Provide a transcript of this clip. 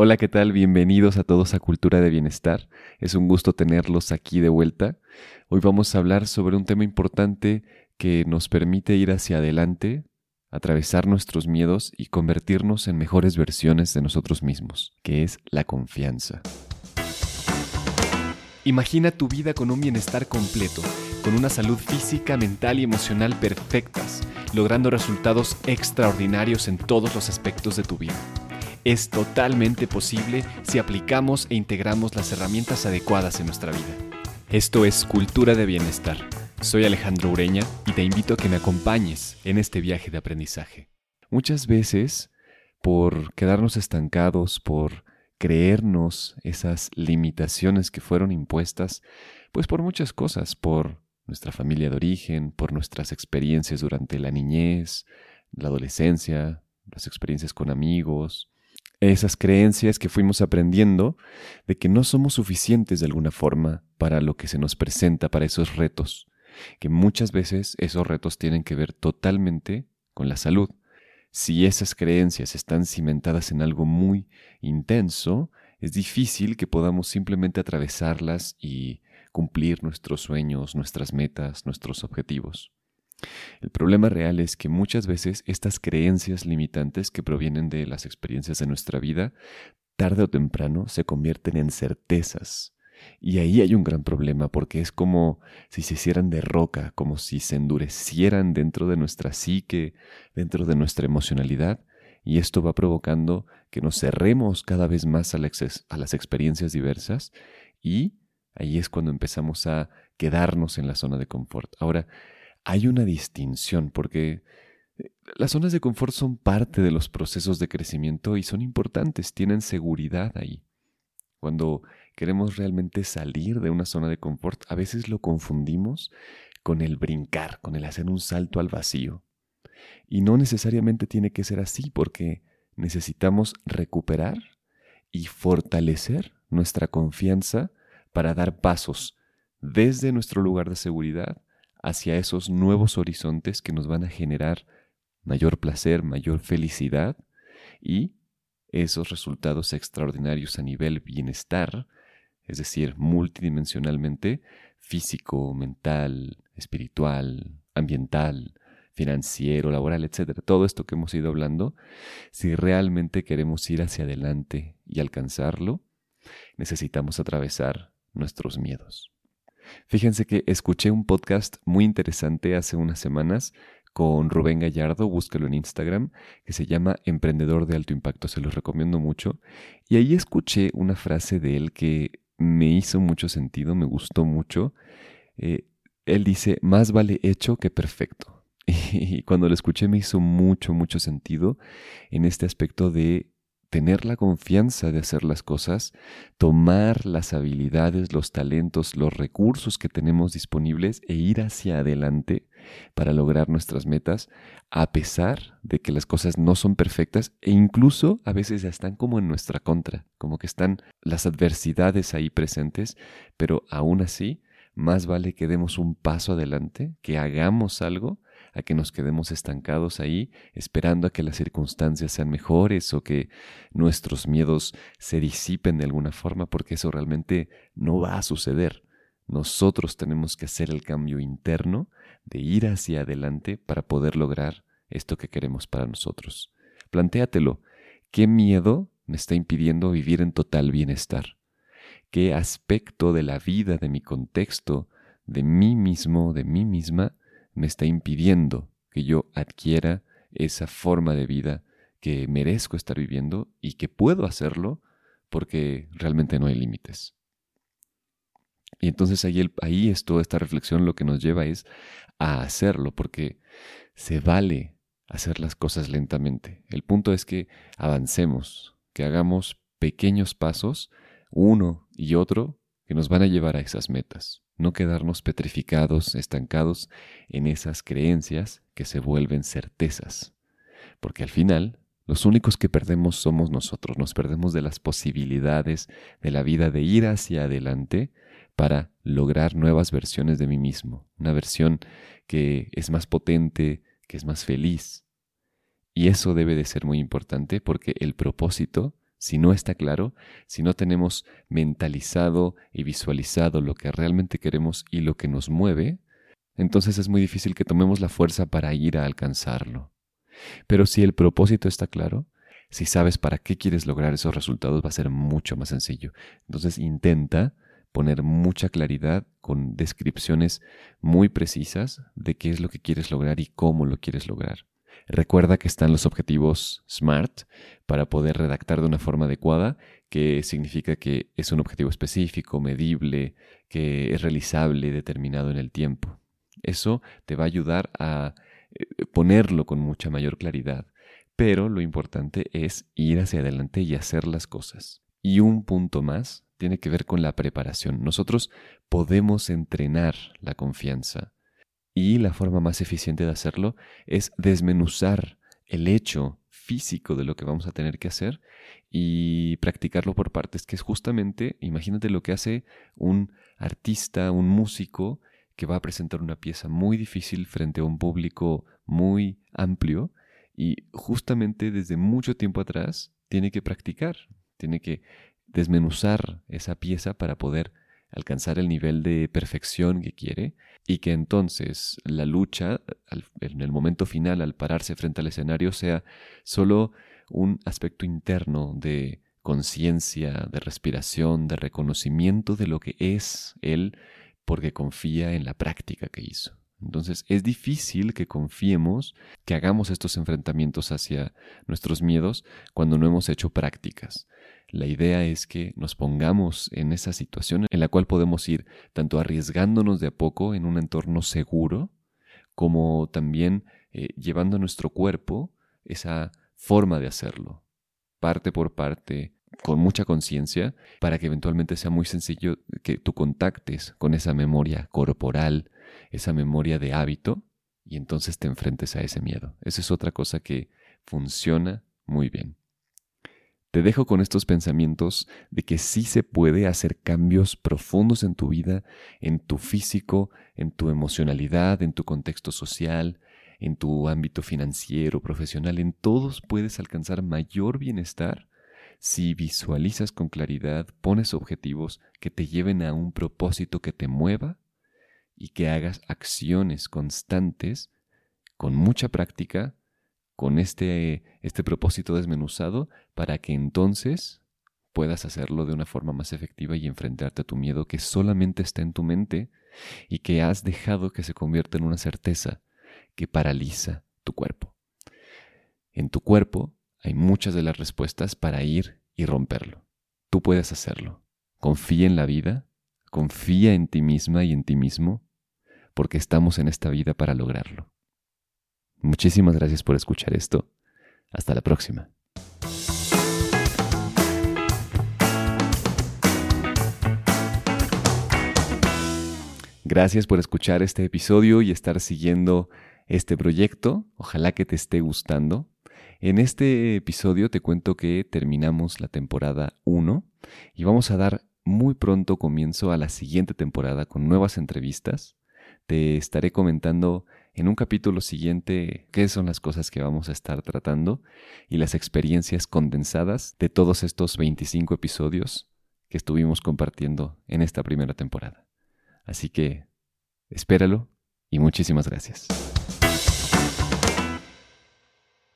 Hola, ¿qué tal? Bienvenidos a todos a Cultura de Bienestar. Es un gusto tenerlos aquí de vuelta. Hoy vamos a hablar sobre un tema importante que nos permite ir hacia adelante, atravesar nuestros miedos y convertirnos en mejores versiones de nosotros mismos, que es la confianza. Imagina tu vida con un bienestar completo, con una salud física, mental y emocional perfectas, logrando resultados extraordinarios en todos los aspectos de tu vida es totalmente posible si aplicamos e integramos las herramientas adecuadas en nuestra vida. Esto es Cultura de Bienestar. Soy Alejandro Ureña y te invito a que me acompañes en este viaje de aprendizaje. Muchas veces, por quedarnos estancados, por creernos esas limitaciones que fueron impuestas, pues por muchas cosas, por nuestra familia de origen, por nuestras experiencias durante la niñez, la adolescencia, las experiencias con amigos, esas creencias que fuimos aprendiendo de que no somos suficientes de alguna forma para lo que se nos presenta, para esos retos, que muchas veces esos retos tienen que ver totalmente con la salud. Si esas creencias están cimentadas en algo muy intenso, es difícil que podamos simplemente atravesarlas y cumplir nuestros sueños, nuestras metas, nuestros objetivos. El problema real es que muchas veces estas creencias limitantes que provienen de las experiencias de nuestra vida, tarde o temprano se convierten en certezas. Y ahí hay un gran problema porque es como si se hicieran de roca, como si se endurecieran dentro de nuestra psique, dentro de nuestra emocionalidad, y esto va provocando que nos cerremos cada vez más a, las experiencias diversas y ahí es cuando empezamos a quedarnos en la zona de confort. Ahora, hay una distinción porque eh, las zonas de confort son parte de los procesos de crecimiento y son importantes, tienen seguridad ahí. Cuando queremos realmente salir de una zona de confort, a veces lo confundimos con el brincar, con el hacer un salto al vacío. Y no necesariamente tiene que ser así porque necesitamos recuperar y fortalecer nuestra confianza para dar pasos desde nuestro lugar de seguridad hacia esos nuevos horizontes que nos van a generar mayor placer, mayor felicidad y esos resultados extraordinarios a nivel bienestar, es decir, multidimensionalmente, físico, mental, espiritual, ambiental, financiero, laboral, etc. Todo esto que hemos ido hablando, si realmente queremos ir hacia adelante y alcanzarlo, necesitamos atravesar nuestros miedos. Fíjense que escuché un podcast muy interesante hace unas semanas con Rubén Gallardo, búscalo en Instagram, que se llama Emprendedor de Alto Impacto, se los recomiendo mucho. Y ahí escuché una frase de él que me hizo mucho sentido, me gustó mucho. Eh, él dice, más vale hecho que perfecto. Y cuando lo escuché me hizo mucho, mucho sentido en este aspecto de tener la confianza de hacer las cosas, tomar las habilidades, los talentos, los recursos que tenemos disponibles e ir hacia adelante para lograr nuestras metas, a pesar de que las cosas no son perfectas e incluso a veces ya están como en nuestra contra, como que están las adversidades ahí presentes, pero aún así, más vale que demos un paso adelante, que hagamos algo, a que nos quedemos estancados ahí esperando a que las circunstancias sean mejores o que nuestros miedos se disipen de alguna forma, porque eso realmente no va a suceder. Nosotros tenemos que hacer el cambio interno de ir hacia adelante para poder lograr esto que queremos para nosotros. Plantéatelo, ¿qué miedo me está impidiendo vivir en total bienestar? ¿Qué aspecto de la vida, de mi contexto, de mí mismo, de mí misma, me está impidiendo que yo adquiera esa forma de vida que merezco estar viviendo y que puedo hacerlo porque realmente no hay límites. Y entonces ahí, ahí es toda esta reflexión lo que nos lleva es a hacerlo, porque se vale hacer las cosas lentamente. El punto es que avancemos, que hagamos pequeños pasos, uno y otro, que nos van a llevar a esas metas no quedarnos petrificados, estancados en esas creencias que se vuelven certezas. Porque al final, los únicos que perdemos somos nosotros, nos perdemos de las posibilidades de la vida de ir hacia adelante para lograr nuevas versiones de mí mismo, una versión que es más potente, que es más feliz. Y eso debe de ser muy importante porque el propósito Si no está claro, si no tenemos mentalizado y visualizado lo que realmente queremos y lo que nos mueve, entonces es muy difícil que tomemos la fuerza para ir a alcanzarlo. Pero si el propósito está claro, si sabes para qué quieres lograr esos resultados, va a ser mucho más sencillo. Entonces intenta poner mucha claridad con descripciones muy precisas de qué es lo que quieres lograr y cómo lo quieres lograr. Recuerda que están los objetivos SMART para poder redactar de una forma adecuada, que significa que es un objetivo específico, medible, que es realizable, determinado en el tiempo. Eso te va a ayudar a eh, ponerlo con mucha mayor claridad. Pero lo importante es ir hacia adelante y hacer las cosas. Y un punto más tiene que ver con la preparación. Nosotros podemos entrenar la confianza y la forma más eficiente de hacerlo es desmenuzar el hecho físico de lo que vamos a tener que hacer y practicarlo por partes, que es justamente, imagínate lo que hace un artista, un músico que va a presentar una pieza muy difícil frente a un público muy amplio y justamente desde mucho tiempo atrás tiene que practicar, tiene que desmenuzar esa pieza para poder alcanzar el nivel de perfección que quiere y que entonces la lucha en el momento final al pararse frente al escenario sea solo un aspecto interno de conciencia, de respiración, de reconocimiento de lo que es él porque confía en la práctica que hizo. Entonces es difícil que confiemos, que hagamos estos enfrentamientos hacia nuestros miedos cuando no hemos hecho prácticas. La idea es que nos pongamos en esa situación en la cual podemos ir tanto arriesgándonos de a poco en un entorno seguro, como también eh, llevando a nuestro cuerpo esa forma de hacerlo, parte por parte, con mucha conciencia, para que eventualmente sea muy sencillo que tú contactes con esa memoria corporal, esa memoria de hábito, y entonces te enfrentes a ese miedo. Esa es otra cosa que funciona muy bien. Te dejo con estos pensamientos de que sí se puede hacer cambios profundos en tu vida, en tu físico, en tu emocionalidad, en tu contexto social, en tu ámbito financiero, profesional, en todos puedes alcanzar mayor bienestar si visualizas con claridad, pones objetivos que te lleven a un propósito que te mueva y que hagas acciones constantes con mucha práctica con este, este propósito desmenuzado para que entonces puedas hacerlo de una forma más efectiva y enfrentarte a tu miedo que solamente está en tu mente y que has dejado que se convierta en una certeza que paraliza tu cuerpo. En tu cuerpo hay muchas de las respuestas para ir y romperlo. Tú puedes hacerlo. Confía en la vida, confía en ti misma y en ti mismo, porque estamos en esta vida para lograrlo. Muchísimas gracias por escuchar esto. Hasta la próxima. Gracias por escuchar este episodio y estar siguiendo este proyecto. Ojalá que te esté gustando. En este episodio te cuento que terminamos la temporada 1 y vamos a dar muy pronto comienzo a la siguiente temporada con nuevas entrevistas. Te estaré comentando en un capítulo siguiente qué son las cosas que vamos a estar tratando y las experiencias condensadas de todos estos 25 episodios que estuvimos compartiendo en esta primera temporada. Así que espéralo y muchísimas gracias.